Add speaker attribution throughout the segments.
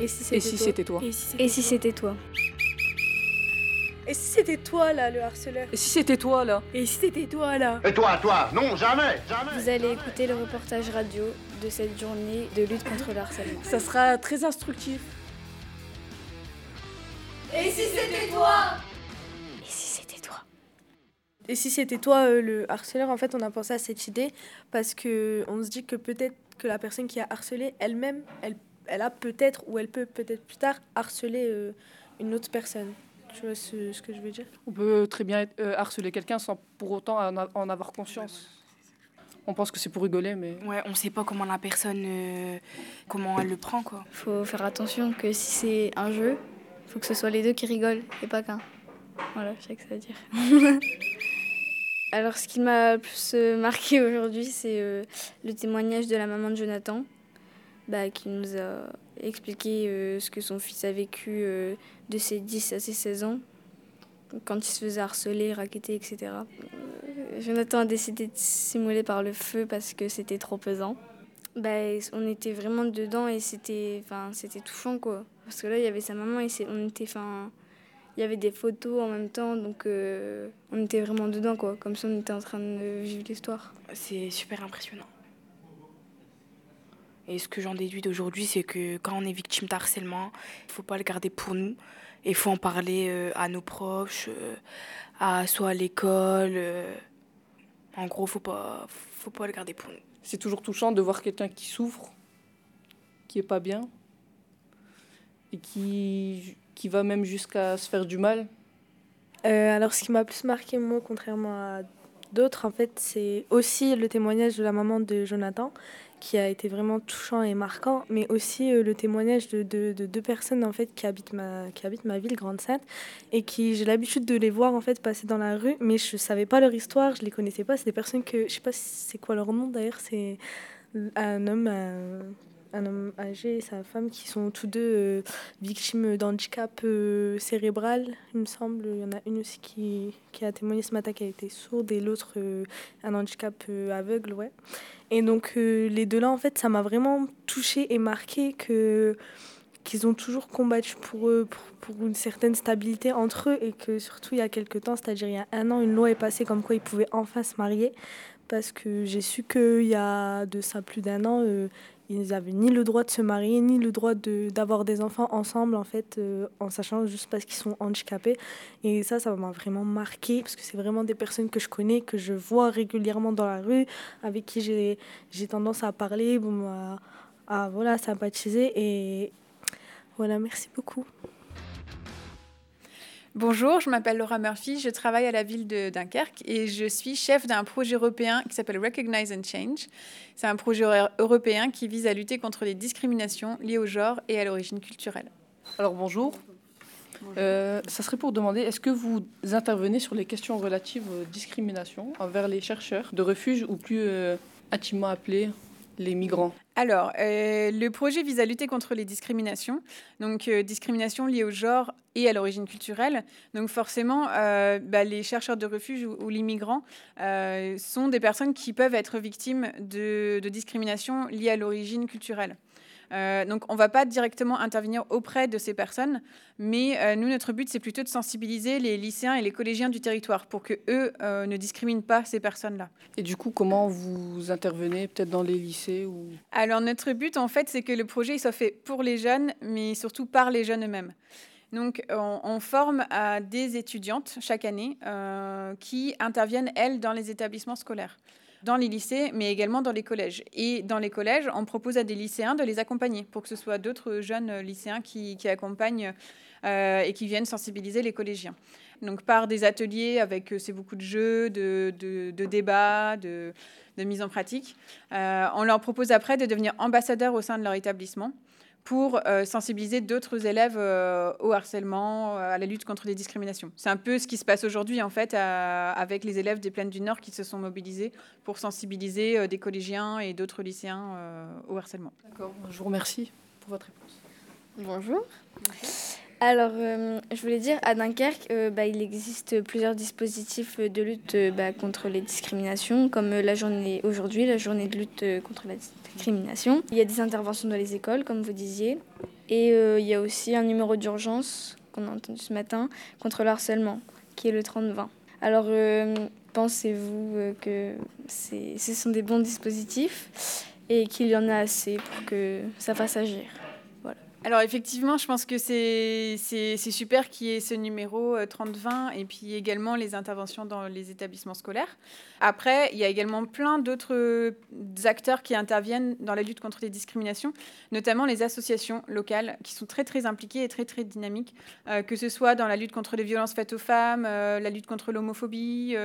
Speaker 1: Et si
Speaker 2: Et si c'était toi
Speaker 1: Et si
Speaker 3: Et si c'était toi
Speaker 1: Et si c'était toi là, le harceleur
Speaker 2: Et si c'était toi là
Speaker 1: Et si c'était toi là
Speaker 4: Et toi, toi Non, jamais, jamais
Speaker 3: Vous allez écouter le reportage radio de cette journée de lutte contre le harcèlement.
Speaker 2: Ça sera très instructif.
Speaker 3: Et si c'était toi
Speaker 1: Et si c'était toi euh, le harceleur, en fait, on a pensé à cette idée parce que on se dit que peut-être que la personne qui a harcelé elle-même, elle, elle a peut-être ou elle peut peut-être plus tard harceler euh, une autre personne. Tu vois ce, ce que je veux dire?
Speaker 2: On peut très bien être- euh, harceler quelqu'un sans pour autant en, avoir conscience. On pense que c'est pour rigoler, mais
Speaker 5: Ouais, on sait pas comment la personne, euh, comment elle le prend, quoi.
Speaker 3: Faut faire attention que si c'est un jeu, faut que ce soit les deux qui rigolent et pas qu'un. Voilà, je sais que ça veut dire. Alors, ce qui m'a le plus marqué aujourd'hui, c'est euh, le témoignage de la maman de Jonathan, bah, qui nous a expliqué euh, ce que son fils a vécu euh, de ses 10 à ses 16 ans, quand il se faisait harceler, raqueter, etc. Euh, Jonathan a décidé de simuler par le feu parce que c'était trop pesant. Bah, on était vraiment dedans et c'était enfin c'était touchant quoi parce que là il y avait sa maman et on était enfin il y avait des photos en même temps donc on était vraiment dedans quoi comme si on était en train de vivre l'histoire
Speaker 5: C'est super impressionnant. Et ce que j'en déduis d'aujourd'hui, c'est que quand on est victime d'harcèlement, il faut pas le garder pour nous. Il faut en parler euh, à nos proches, euh, à, soit à l'école. euh. En gros, faut pas, faut pas le garder pour nous.
Speaker 2: c'est toujours touchant de voir quelqu'un qui souffre, qui est pas bien, et qui, qui va même jusqu'à se faire du mal.
Speaker 1: Euh, alors, ce qui m'a plus marqué, moi, contrairement à d'autres, en fait, c'est aussi le témoignage de la maman de Jonathan, qui a été vraiment touchant et marquant, mais aussi euh, le témoignage de, de- de deux personnes, en fait, qui habitent ma, qui habitent ma ville, Grande-Sainte, et qui, j'ai l'habitude de les voir, en fait, passer dans la rue, mais je savais pas leur histoire, je les connaissais pas. C'est des personnes que, je sais pas c'est quoi leur nom, d'ailleurs, c'est un homme... un- un homme âgé et sa femme qui sont tous deux euh, victimes d'handicap euh, cérébral, il me semble. Il y en a une aussi qui, qui a témoigné ce matin qui a été sourde et l'autre euh, un handicap euh, aveugle, ouais. Et donc les deux-là, en fait, ça m'a vraiment touchée et marqué que qu'ils ont toujours combattu pour eux, pour, pour une certaine stabilité entre eux et que surtout il y a quelques temps, c'est-à-dire il y a un an, une loi est passée comme quoi ils pouvaient enfin se marier parce que j'ai su qu'il y a de ça plus d'un an, ils n'avaient ni le droit de se marier, ni le droit d'avoir des enfants ensemble, en fait, euh, en sachant juste parce qu'ils sont handicapés. Et ça, ça m'a vraiment marqué, parce que c'est vraiment des personnes que je connais, que je vois régulièrement dans la rue, avec qui j'ai tendance à parler, à, à, voilà, sympathiser. Et voilà, merci beaucoup.
Speaker 6: Bonjour, je m'appelle Laura Murphy, je travaille à la ville de Dunkerque et je suis chef d'un projet européen qui s'appelle Recognize and Change. C'est un projet euro- européen qui vise à lutter contre les discriminations liées au genre et à l'origine culturelle.
Speaker 2: Alors bonjour. Euh, ça serait pour demander, est-ce que vous intervenez sur les questions relatives aux discriminations envers les chercheurs de refuge ou plus euh, intimement appelés les migrants
Speaker 6: Alors, euh, le projet vise à lutter contre les discriminations, donc euh, discriminations liées au genre et à l'origine culturelle. Donc forcément, euh, bah, les chercheurs de refuge ou, les migrants sont des personnes qui peuvent être victimes de, de discriminations liées à l'origine culturelle. Euh, donc on ne va pas directement intervenir auprès de ces personnes, mais euh, nous, notre but, c'est plutôt de sensibiliser les lycéens et les collégiens du territoire pour que eux euh, ne discriminent pas ces personnes-là.
Speaker 2: Et du coup, comment vous intervenez peut-être dans les lycées ou...
Speaker 6: Alors notre but en fait c'est que le projet il soit fait pour les jeunes mais surtout par les jeunes eux-mêmes. Donc on, on forme à des étudiantes chaque année qui interviennent elles dans les établissements scolaires, dans les lycées mais également dans les collèges. Et dans les collèges on propose à des lycéens de les accompagner pour que ce soit d'autres jeunes lycéens qui, accompagnent euh, et qui viennent sensibiliser les collégiens. Donc par des ateliers avec euh, c'est beaucoup de jeux, de, de, de débats, de, de mise en pratique. Euh, on leur propose après de devenir ambassadeurs au sein de leur établissement pour euh, sensibiliser d'autres élèves euh, au harcèlement, euh, à la lutte contre les discriminations. C'est un peu ce qui se passe aujourd'hui en fait à- avec les élèves des plaines du Nord qui se sont mobilisés pour sensibiliser euh, des collégiens et d'autres lycéens euh, au harcèlement.
Speaker 2: D'accord, je vous remercie pour votre réponse.
Speaker 3: Bonjour. Alors, euh, je voulais dire, à Dunkerque, euh, bah, il existe plusieurs dispositifs de lutte euh, bah, contre les discriminations, comme la journée aujourd'hui, la journée de lutte contre la discrimination. Il y a des interventions dans les écoles, comme vous disiez. Et euh, il y a aussi un numéro d'urgence qu'on a entendu ce matin contre le harcèlement, qui est le 30-20. Alors, euh, pensez-vous euh, que ce sont des bons dispositifs et qu'il y en a assez pour que ça fasse agir?
Speaker 6: Alors effectivement, je pense que c'est super qu'il y ait ce numéro 30-20 et puis également les interventions dans les établissements scolaires. Après, il y a également plein d'autres euh, acteurs qui interviennent dans la lutte contre les discriminations, notamment les associations locales qui sont très très impliquées et très très dynamiques, euh, que ce soit dans la lutte contre les violences faites aux femmes, euh, la lutte contre l'homophobie,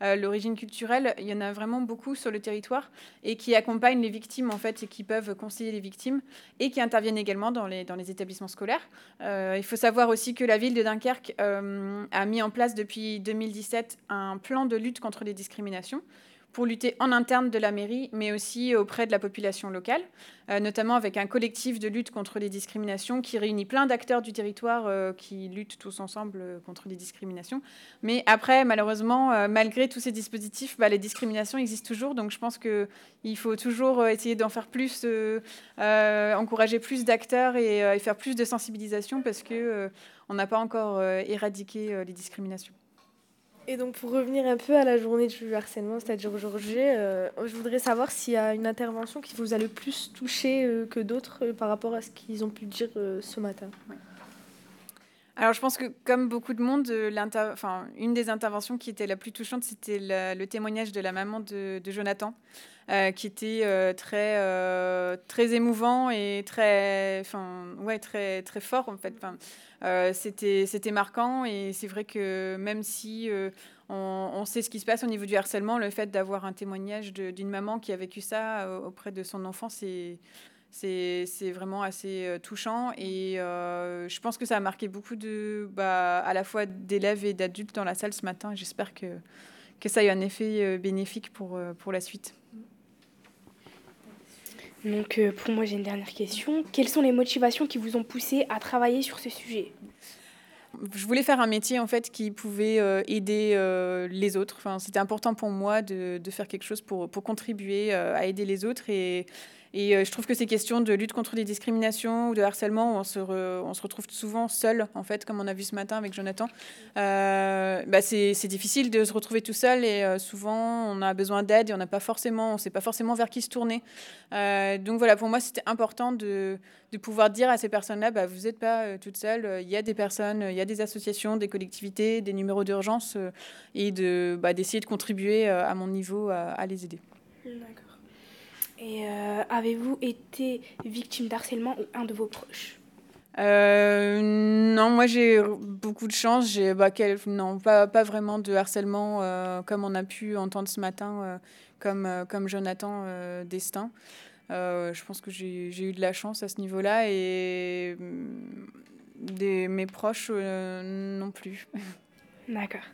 Speaker 6: l'origine culturelle. Il y en a vraiment beaucoup sur le territoire et qui accompagnent les victimes en fait et qui peuvent conseiller les victimes et qui interviennent également dans les, dans les établissements scolaires. il faut savoir aussi que la ville de Dunkerque a mis en place depuis 2017 un plan de lutte contre les discriminations pour lutter en interne de la mairie, mais aussi auprès de la population locale, euh, notamment avec un collectif de lutte contre les discriminations qui réunit plein d'acteurs du territoire euh, qui luttent tous ensemble euh, contre les discriminations. Mais après, malheureusement, malgré tous ces dispositifs, bah, les discriminations existent toujours, donc je pense qu'il faut toujours essayer d'en faire plus, encourager plus d'acteurs et, et, faire plus de sensibilisation parce qu'on n'a pas encore éradiqué les discriminations.
Speaker 1: Et donc pour revenir un peu à la journée du harcèlement, c'est-à-dire aujourd'hui, euh, je voudrais savoir s'il y a une intervention qui vous a le plus touché euh, que d'autres euh, par rapport à ce qu'ils ont pu dire ce matin.
Speaker 6: Alors je pense que comme beaucoup de monde, enfin, une des interventions qui était la plus touchante, c'était le, témoignage de la maman de, Jonathan, qui était très, très émouvant et très, ouais, très, très fort en fait. Euh, c'était marquant et c'est vrai que même si euh, on, sait ce qui se passe au niveau du harcèlement, le fait d'avoir un témoignage d'une maman qui a vécu ça euh, auprès de son enfant, c'est c'est vraiment assez touchant et je pense que ça a marqué beaucoup de, bah, à la fois d'élèves et d'adultes dans la salle ce matin. J'espère que, que ça a eu un effet bénéfique pour, pour la suite.
Speaker 7: Donc euh, pour moi j'ai une dernière question. Quelles sont les motivations qui vous ont poussé à travailler sur ce sujet?
Speaker 6: Je voulais faire un métier en fait qui pouvait euh, aider euh, les autres. Enfin, c'était important pour moi de, de, faire quelque chose pour, pour contribuer à aider les autres et, et euh, je trouve que ces questions de lutte contre les discriminations ou de harcèlement, se, on se retrouve souvent seul, en fait, comme on a vu ce matin avec Jonathan. Euh, bah c'est difficile de se retrouver tout seul et euh, souvent on a besoin d'aide et on n'a sait pas forcément vers qui se tourner. donc voilà, pour moi, c'était important de, pouvoir dire à ces personnes-là, bah, vous n'êtes pas toute seule. Il y a des personnes, il y a des associations, des collectivités, des numéros d'urgence et bah, d'essayer de contribuer à mon niveau à, à les aider.
Speaker 7: D'accord. Et euh, avez-vous été victime d'harcèlement ou un de vos proches?
Speaker 6: Euh, non, moi j'ai beaucoup de chance. J'ai bah, non, pas, pas vraiment de harcèlement euh, comme on a pu entendre ce matin, comme, comme Jonathan Destin. je pense que j'ai eu de la chance à ce niveau-là et mm, des, mes proches non plus.
Speaker 7: D'accord.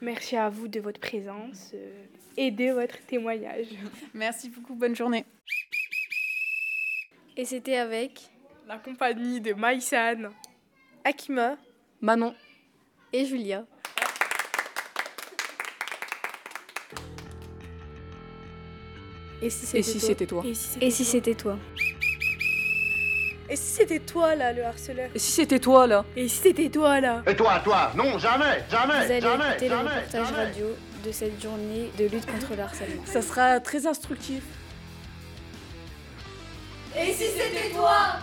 Speaker 7: Merci à vous de votre présence et de votre témoignage.
Speaker 6: Merci beaucoup, bonne journée.
Speaker 3: Et c'était avec
Speaker 1: la compagnie de Maïsan, Akima,
Speaker 2: Manon
Speaker 3: et Julia.
Speaker 1: Et si c'était toi,
Speaker 3: Et si c'était toi
Speaker 1: Et si c'était toi là, le harceleur
Speaker 2: Et si c'était toi là
Speaker 1: Et si c'était toi là
Speaker 4: Et toi, toi Non, jamais, jamais,
Speaker 3: Vous allez
Speaker 4: jamais, jamais,
Speaker 3: le reportage
Speaker 4: jamais.
Speaker 3: radio de cette journée de lutte contre le harcèlement.
Speaker 2: Ça sera très instructif.
Speaker 8: Et si c'était toi